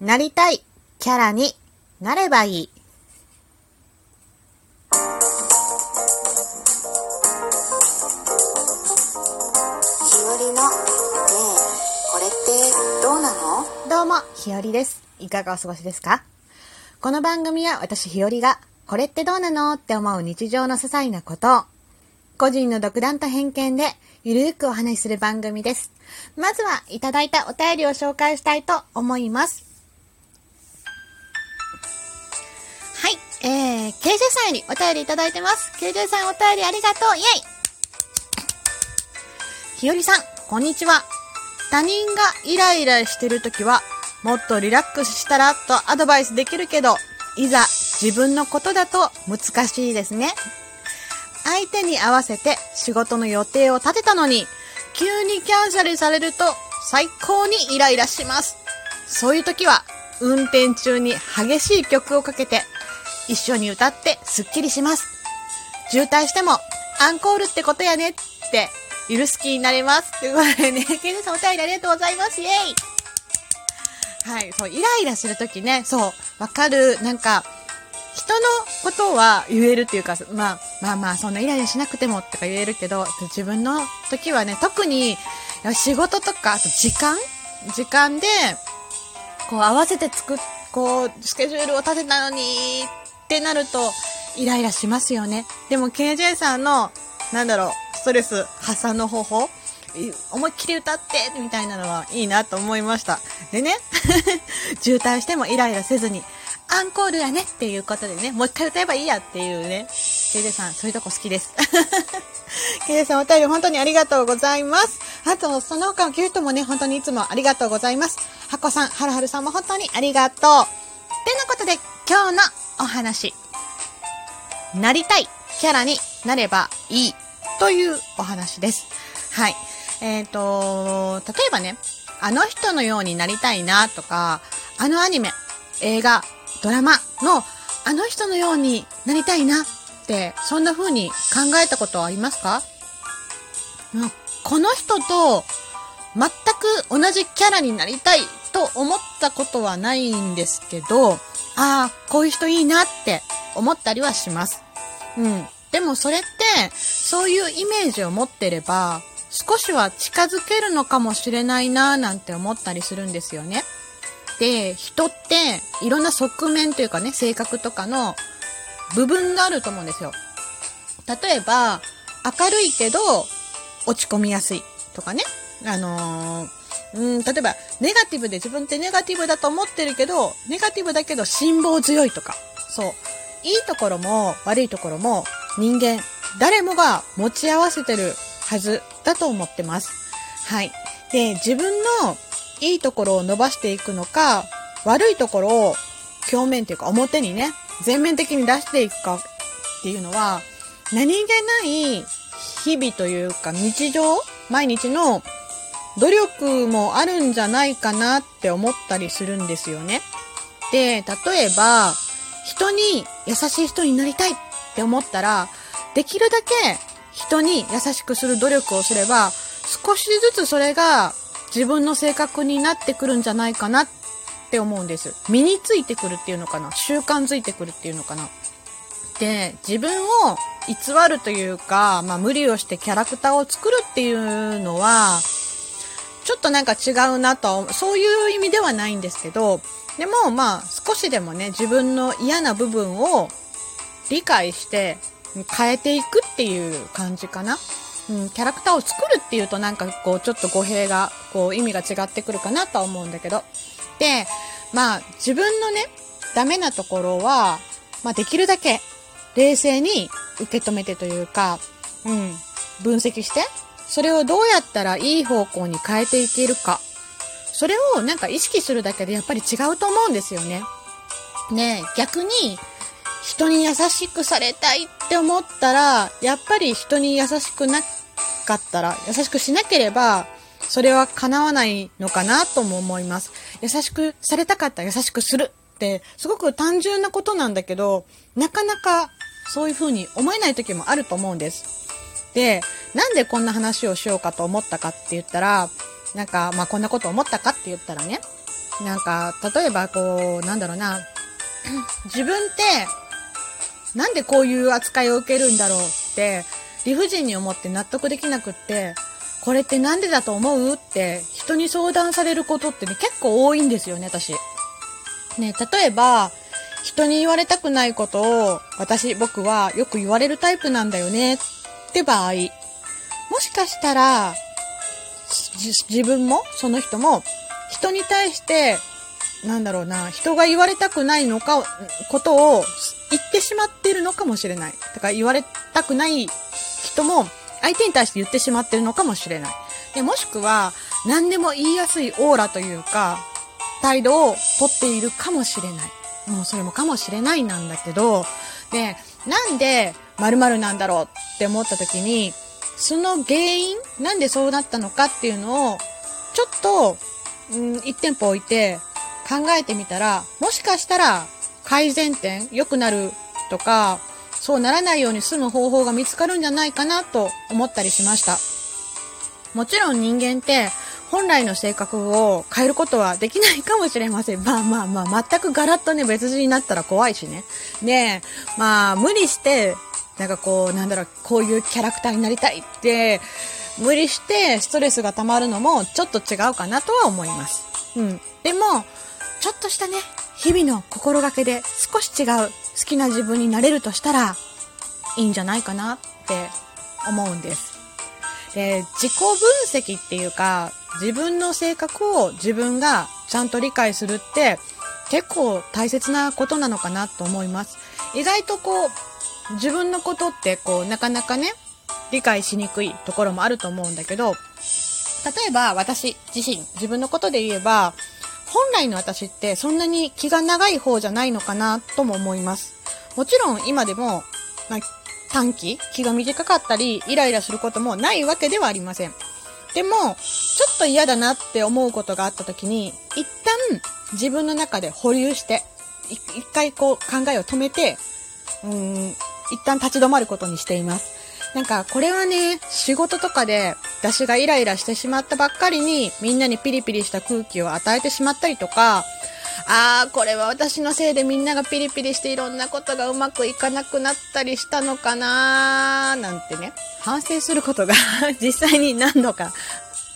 なりたいキャラになればいい。ひよりのねえこれってどうなの？どうも、ひよりです。いかがお過ごしですか？この番組は私ひよりが、これってどうなのって思う日常の些細なことを、個人の独断と偏見で、ゆるーくお話しする番組です。まずは、いただいたお便りを紹介したいと思います。えー、KJ さんよりお便りいただいてます。KJ さんお便りありがとうイェイひよりさん、こんにちは。他人がイライラしてるときは、もっとリラックスしたらとアドバイスできるけど、いざ自分のことだと難しいですね。相手に合わせて仕事の予定を立てたのに、急にキャンセルされると最高にイライラします。そういう時は、運転中に激しい曲をかけて、一緒に歌ってスッキリします。渋滞しても、アンコールってことやねって、許す気になれます。ということでね、ケンさんお便りありがとうございます。イェイはい、そう、イライラするときね、そう、わかる、なんか、人のことは言えるっていうか、まあ、まあまあ、そんなイライラしなくてもとか言えるけど、自分の時はね、特に、仕事とか、あと時間？時間で、こう合わせて作っ、こう、スケジュールを立てたのに、ってなると、イライラしますよね。でも、KJ さんの、なんだろう、ストレス発散の方法思いっきり歌ってみたいなのはいいなと思いました。でね、渋滞してもイライラせずに、アンコールやねっていうことでね、もう一回歌えばいいやっていうね、ケイデさん、そういうとこ好きです。ケイデさんお便り本当にありがとうございます。あと、その他のキュートもね、本当にいつもありがとうございます。ハコさん、ハルハルさんも本当にありがとう。てなことで、今日のお話。なりたいキャラになればいいというお話です。はい。えっ、と、例えばね、あの人のようになりたいなとか、あのアニメ、映画、ドラマのあの人のようになりたいなって、そんな風に考えたことはありますか？この人と全く同じキャラになりたいと思ったことはないんですけど、ああ、こういう人いいなって思ったりはします。うん。でもそれって、そういうイメージを持ってれば、少しは近づけるのかもしれないなぁなんて思ったりするんですよね。で、人っていろんな側面というかね、性格とかの部分があると思うんですよ。例えば、明るいけど落ち込みやすいとかね。あのーうん、例えば、ネガティブで自分ってネガティブだと思ってるけど、ネガティブだけど辛抱強いとか。そう。いいところも悪いところも人間、誰もが持ち合わせてるはずだと思ってます。はい。で、自分のいいところを伸ばしていくのか、悪いところを表面というか表にね、全面的に出していくかっていうのは、何気ない日々というか日常毎日の努力もあるんじゃないかなって思ったりするんですよね。で、例えば、人に優しい人になりたいって思ったら、できるだけ人に優しくする努力をすれば、少しずつそれが自分の性格になってくるんじゃないかなって思うんです。身についてくるっていうのかな？習慣づいてくるっていうのかな？で、自分を偽るというか、まあ無理をしてキャラクターを作るっていうのは、ちょっとなんか違うなと、そういう意味ではないんですけど、でもまあ少しでもね、自分の嫌な部分を理解して変えていくっていう感じかな。うん、キャラクターを作るっていうとなんかこうちょっと語弊が、こう意味が違ってくるかなとは思うんだけど。で、まあ自分のね、ダメなところは、まあできるだけ冷静に受け止めてというか、うん、分析して、それをどうやったらいい方向に変えていけるか。それをなんか意識するだけでやっぱり違うと思うんですよね。ね逆に人に優しくされたいって思ったら、やっぱり人に優しくなかったら、優しくしなければ、それは叶わないのかなとも思います。優しくされたかったら優しくするって、すごく単純なことなんだけど、なかなかそういう風に思えない時もあると思うんです。で、なんでこんな話をしようかと思ったかって言ったら、なんか、まあこんなこと思ったかって言ったらね、なんか、例えばこう、なんだろうな、自分って、なんでこういう扱いを受けるんだろうって、理不尽に思って納得できなくって、これってなんでだと思うって人に相談されることってね、結構多いんですよね、私。ね、例えば、人に言われたくないことを、私、僕はよく言われるタイプなんだよね、っって場合、もしかしたら、自分も、その人も、人に対して、なんだろうな、人が言われたくないのか、ことを言ってしまってるのかもしれない。だから言われたくない人も、相手に対して言ってしまってるのかもしれない。で、もしくは、何でも言いやすいオーラというか、態度をとっているかもしれない。もうそれもかもしれないなんだけど、で、なんで〇〇なんだろうって思った時に、その原因なんでそうなったのかっていうのを、ちょっと、うん、一店舗置いて考えてみたら、もしかしたら改善点、良くなるとか、そうならないように済む方法が見つかるんじゃないかなと思ったりしました。もちろん人間って本来の性格を変えることはできないかもしれません。まあまあまあ、全くガラッとね、別人になったら怖いしね。で、まあ、無理して、なんかこう、なんだろう、こういうキャラクターになりたいって、無理してストレスが溜まるのもちょっと違うかなとは思います。うん。でも、ちょっとしたね、日々の心がけで少し違う好きな自分になれるとしたら、いいんじゃないかなって思うんです。で、自己分析っていうか、自分の性格を自分がちゃんと理解するって結構大切なことなのかなと思います。意外とこう、自分のことってこう、なかなかね、理解しにくいところもあると思うんだけど、例えば私自身、自分のことで言えば、本来の私ってそんなに気が長い方じゃないのかなとも思います。もちろん今でも、まあ、短期、気が短かったり、イライラすることもないわけではありません。でも、ちょっと嫌だなって思うことがあった時に、一旦自分の中で保留して、一回こう考えを止めて、うーん、一旦立ち止まることにしています。なんか、これはね、仕事とかで、私がイライラしてしまったばっかりに、みんなにピリピリした空気を与えてしまったりとか、あー、これは私のせいでみんながピリピリしていろんなことがうまくいかなくなったりしたのかなー、なんてね、反省することが 実際に何度か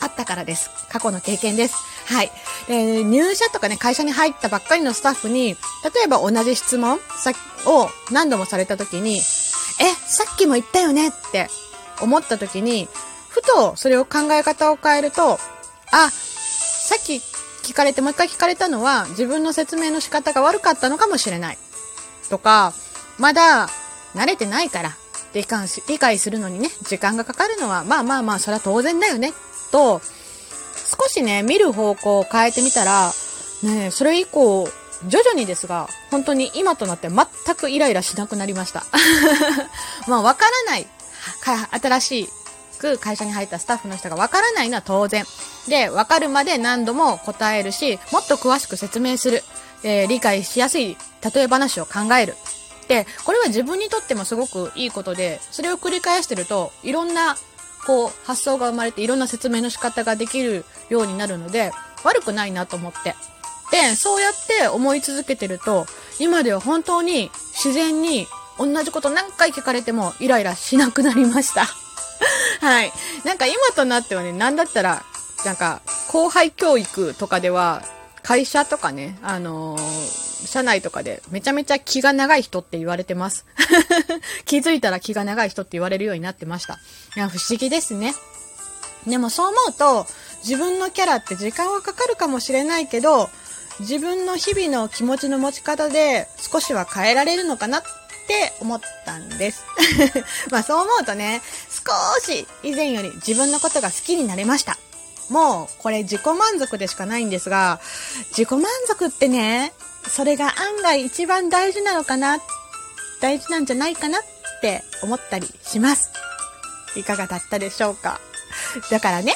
あったからです。過去の経験です。はい。で入社とかね、会社に入ったばっかりのスタッフに、例えば同じ質問を何度もされた時に、え、さっきも言ったよねって思った時に、ふとそれを考え方を変えると、あ、さっき聞かれてもう一回聞かれたのは自分の説明の仕方が悪かったのかもしれない。とか、まだ慣れてないから理解し理解するのにね、時間がかかるのはまあまあまあそれは当然だよね。と、少しね、見る方向を変えてみたら、ね、それ以降、徐々にですが、本当に今となって全くイライラしなくなりました。まあ、わからない。新しく会社に入ったスタッフの人がわからないのは当然。で、わかるまで何度も答えるし、もっと詳しく説明する。えー理解しやすい例え話を考える。で、これは自分にとってもすごくいいことで、それを繰り返してると、いろんな、こう、発想が生まれて、いろんな説明の仕方ができるようになるので、悪くないなと思って。で、そうやって思い続けてると、今では本当に自然に同じこと何回聞かれてもイライラしなくなりました。はい。なんか今となってはね、なんだったら、なんか、後輩教育とかでは、会社とかね、あのー社内とかでめちゃめちゃ気が長い人って言われてます。気づいたら気が長い人って言われるようになってました。いや、不思議ですね。でもそう思うと、自分のキャラって時間はかかるかもしれないけど、自分の日々の気持ちの持ち方で少しは変えられるのかなって思ったんです。まあそう思うとね、少し以前より自分のことが好きになれました。もうこれ自己満足でしかないんですが、自己満足ってね、それが案外一番大事なのかな、大事なんじゃないかなって思ったりします。いかがだったでしょうかだからね、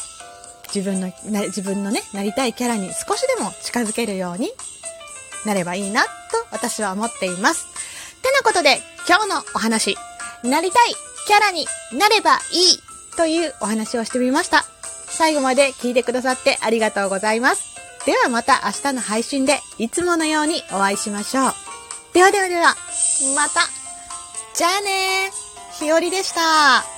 自分の、な自分のね、なりたいキャラに少しでも近づけるようになればいいなと私は思っています。てなことで今日のお話、なりたいキャラになればいいというお話をしてみました。最後まで聞いてくださってありがとうございます。ではまた明日の配信でいつものようにお会いしましょう。ではではでは、また。じゃあねー。ひよりでした。